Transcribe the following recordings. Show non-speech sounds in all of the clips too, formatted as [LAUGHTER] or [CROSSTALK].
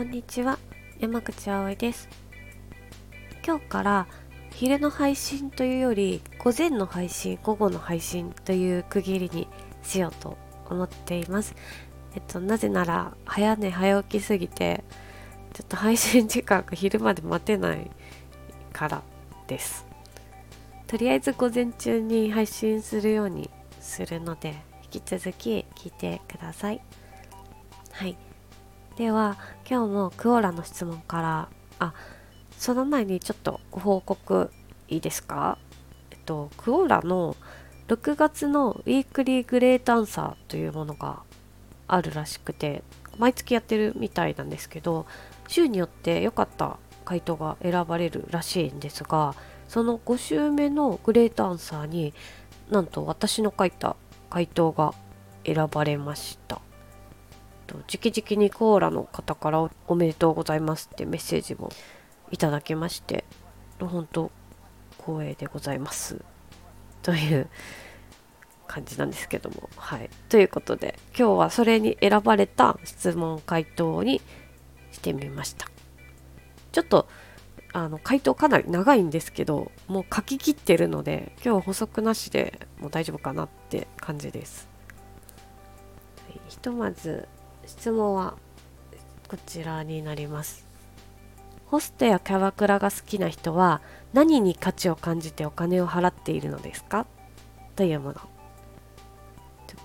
こんにちは。山口葵です。今日から昼の配信というより午前の配信午後の配信という区切りにしようと思っています。えっとなぜなら早寝早起きすぎてちょっと配信時間が昼まで待てないからです。とりあえず午前中に配信するようにするので引き続き聞いてください。はい。では今日もクオラの質問からあその前にちょっとご報告いいですか？えっとクオラの6月のウィークリーグレートアンサーというものがあるらしくて毎月やってるみたいなんですけど週によって良かった回答が選ばれるらしいんですがその5週目のグレートアンサーになんと私の書いた回答が選ばれました。と直々にコーラの方からおめでとうございますってメッセージもいただきまして本当光栄でございます。という感じなんですけども。はい。ということで今日はそれに選ばれた質問回答にしてみました。ちょっとあの回答かなり長いんですけどもう書き切ってるので今日は補足なしでもう大丈夫かなって感じです、ひとまず質問はこちらになります。ホストやキャバクラが好きな人は何に価値を感じてお金を払っているのですか？というもの。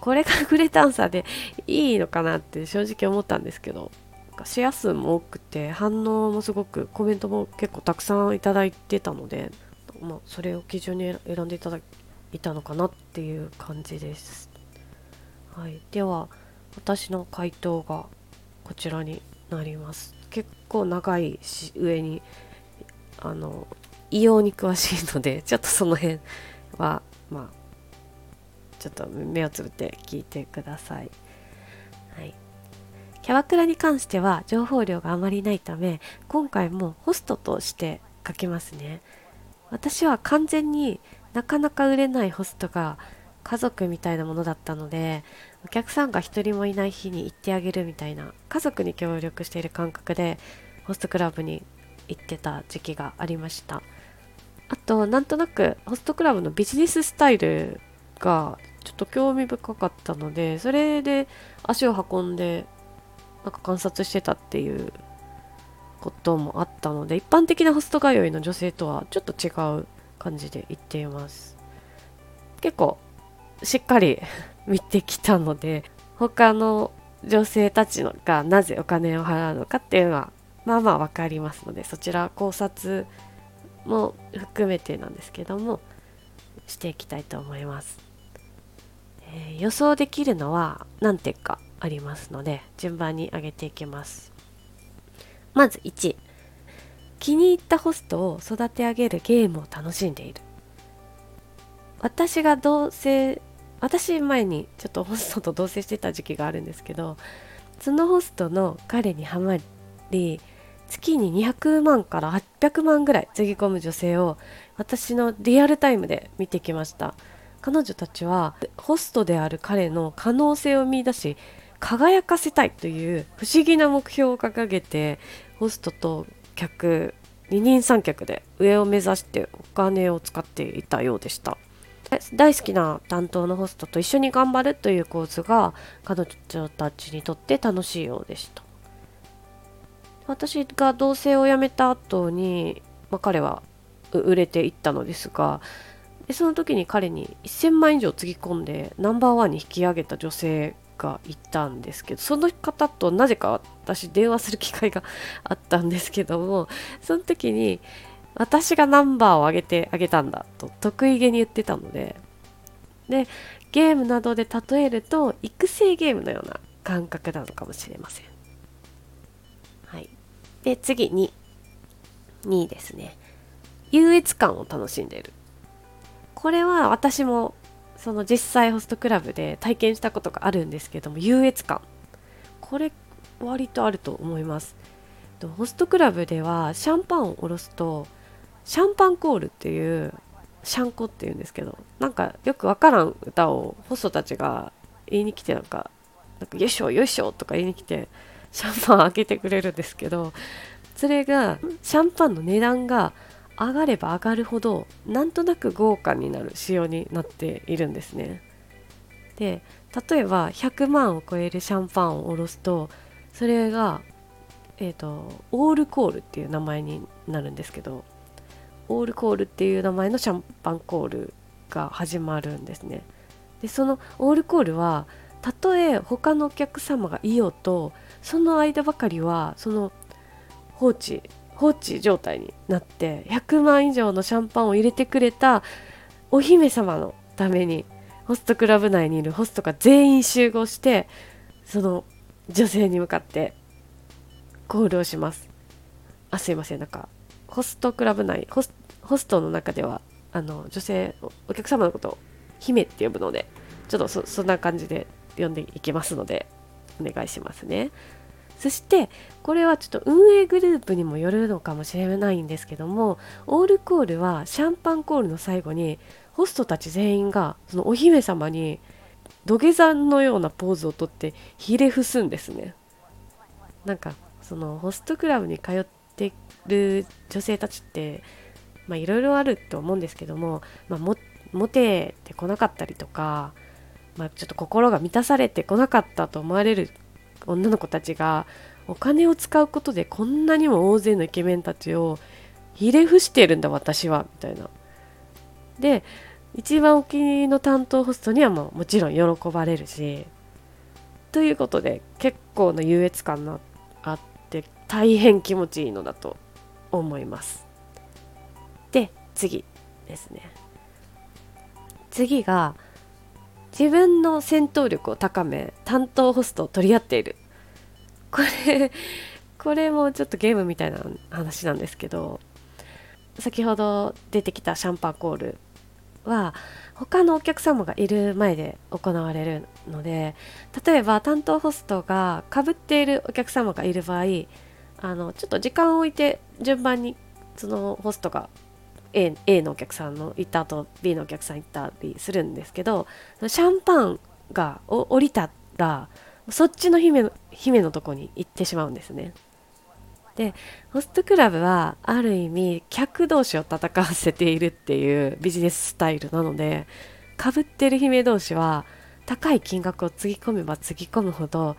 これがグレタンサで [LAUGHS] いいのかなって正直思ったんですけどシェア数も多くて反応もすごくコメントも結構たくさんいただいてたので、まあ、それを基準に選んでいただいたのかなっていう感じです。はい、では私の回答がこちらになります結構長いし上にあの異様に詳しいので [LAUGHS] ちょっとその辺はまあちょっと目をつぶって聞いてください。はい、キャバクラに関しては情報量があまりないため今回もホストとして書きますね。私は完全になかなか売れないホストが家族みたいなものだったのでお客さんが1人もいない日に行ってあげるみたいな家族に協力している感覚でホストクラブに行ってた時期がありました。あとなんとなくホストクラブのビジネススタイルがちょっと興味深かったのでそれで足を運んでなんか観察してたっていうこともあったので一般的なホスト通いの女性とはちょっと違う感じで行っています。結構しっかり見てきたので他の女性たちがなぜお金を払うのかっていうのはまあまあ分かりますのでそちら考察も含めてなんですけどもしていきたいと思います、えー、予想できるのは何点かありますので順番に上げていきます。まず1気に入ったホストを育て上げるゲームを楽しんでいる。私が同棲私前にちょっとホストと同棲してた時期があるんですけどそのホストの彼にはまり月に200万から800万ぐらいつぎ込む女性を私のリアルタイムで見てきました。彼女たちはホストである彼の可能性を見いだし輝かせたいという不思議な目標を掲げてホストと客二人三脚で上を目指してお金を使っていたようでした。大好きな担当のホストと一緒に頑張るという構図が彼女たちにとって楽しいようでした。私が同棲を辞めた後に、まあ、彼は売れていったのですがでその時に彼に1000万以上つぎ込んでナンバーワンに引き上げた女性がいたんですけどその方となぜか私電話する機会があったんですけどもその時に私がナンバーを上げてあげたんだと得意げに言ってたので。でゲームなどで例えると育成ゲームのような感覚なのかもしれません。はい。で次に。2位ですね。優越感を楽しんでいる。これは私もその実際ホストクラブで体験したことがあるんですけども優越感。これ割とあると思います。ホストクラブではシャンパンをおろすとシャンパンコールっていうシャンコっていうんですけどなんかよくわからん歌をホストたちが言いに来てなんかなんかよいしょよいしょとか言いに来てシャンパン開けてくれるんですけどそれがシャンパンの値段が上がれば上がるほどなんとなく豪華になる仕様になっているんですね。で例えば100万を超えるシャンパンをおろすとそれがえーと、オールコールっていう名前になるんですけどオールコールっていう名前のシャンパンコールが始まるんですね。でそのオールコールはたとえ他のお客様がいようとその間ばかりはその放置放置状態になって100万以上のシャンパンを入れてくれたお姫様のためにホストクラブ内にいるホストが全員集合してその女性に向かってコールをします。あすいませんなんかホストクラブ内ホスホストの中ではあの女性お客様のことを姫って呼ぶのでちょっとそんな感じで呼んでいきますのでお願いしますね。そしてこれはちょっと運営グループにもよるのかもしれないんですけどもオールコールはシャンパンコールの最後にホストたち全員がそのお姫様に土下座のようなポーズをとってひれ伏すんですね。なんかそのホストクラブに通ってる女性たちっていろいろあると思うんですけども、まあ、もモテてこなかったりとか、まあ、ちょっと心が満たされてこなかったと思われる女の子たちがお金を使うことでこんなにも大勢のイケメンたちをひれ伏してるんだ私はみたいな。で一番お気に入りの担当ホストにはもうもちろん喜ばれるしということで結構な優越感のあって大変気持ちいいのだと思います。で次ですね。次が自分の戦闘力を高め担当ホストを取り合っている。これこれもちょっとゲームみたいな話なんですけど先ほど出てきたシャンパンコールは他のお客様がいる前で行われるので例えば担当ホストがかぶっているお客様がいる場合あのちょっと時間を置いて順番にそのホストが A, A のお客さんの行った後 B のお客さん行ったりするんですけどシャンパンが降りたらそっちの姫の姫のとこに行ってしまうんですね。でホストクラブはある意味客同士を戦わせているっていうビジネススタイルなのでかぶってる姫同士は高い金額をつぎ込めばつぎ込むほど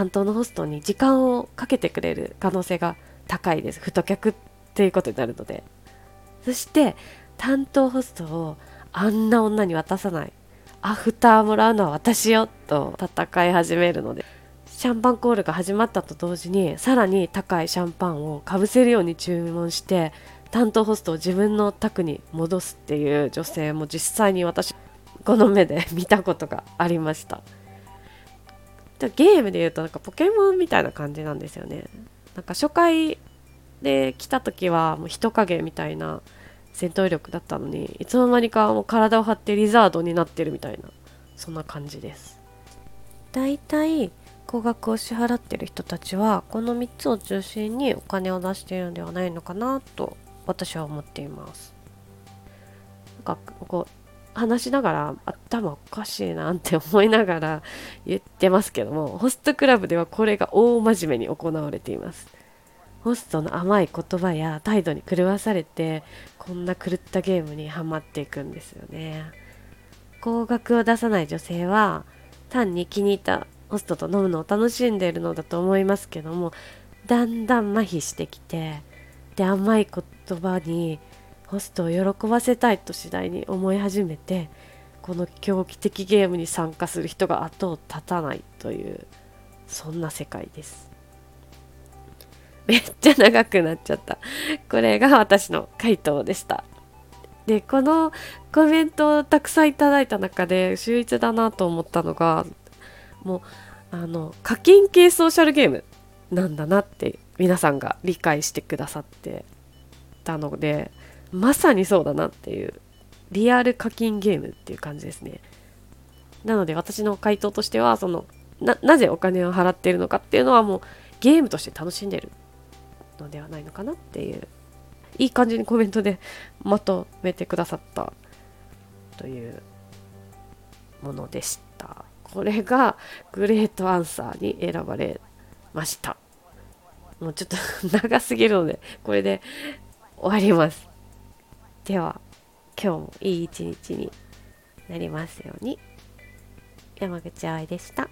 担当のホストに時間をかけてくれる可能性が高いです。太客っていうことになるので。そして担当ホストをあんな女に渡さない。アフターもらうのは私よと戦い始めるので。シャンパンコールが始まったと同時にさらに高いシャンパンをかぶせるように注文して担当ホストを自分の宅に戻すっていう女性も実際に私この目で見たことがありました。じゃゲームで言うとなんかポケモンみたいな感じなんですよね。なんか初回で来た時はもう人影みたいな戦闘力だったのにいつの間にかもう体を張ってリザードになってるみたいなそんな感じです。だいたい高額を支払ってる人たちはこの3つを中心にお金を出しているのではないのかなと私は思っています。なんかこう話しながら頭おかしいなって思いながら言ってますけどもホストクラブではこれが大真面目に行われています。ホストの甘い言葉や態度に狂わされてこんな狂ったゲームにはまっていくんですよね。高額を出さない女性は単に気に入ったホストと飲むのを楽しんでいるのだと思いますけどもだんだん麻痺してきてで甘い言葉にホストを喜ばせたいと次第に思い始めてこの狂気的ゲームに参加する人が後を絶たないというそんな世界です。めっちゃ長くなっちゃった。これが私の回答でした。でこのコメントをたくさんいただいた中で秀逸だなと思ったのがもうあの課金系ソーシャルゲームなんだなって皆さんが理解してくださってたのでまさにそうだなっていう。リアル課金ゲームっていう感じですね。なので私の回答としてはそのななぜお金を払っているのかっていうのはもうゲームとして楽しんでるのではないのかなっていう。いい感じにコメントでまとめてくださったというものでした。これがグレートアンサーに選ばれました。もうちょっと [LAUGHS] 長すぎるのでこれで終わります。では今日もいい一日になりますように山口愛でした。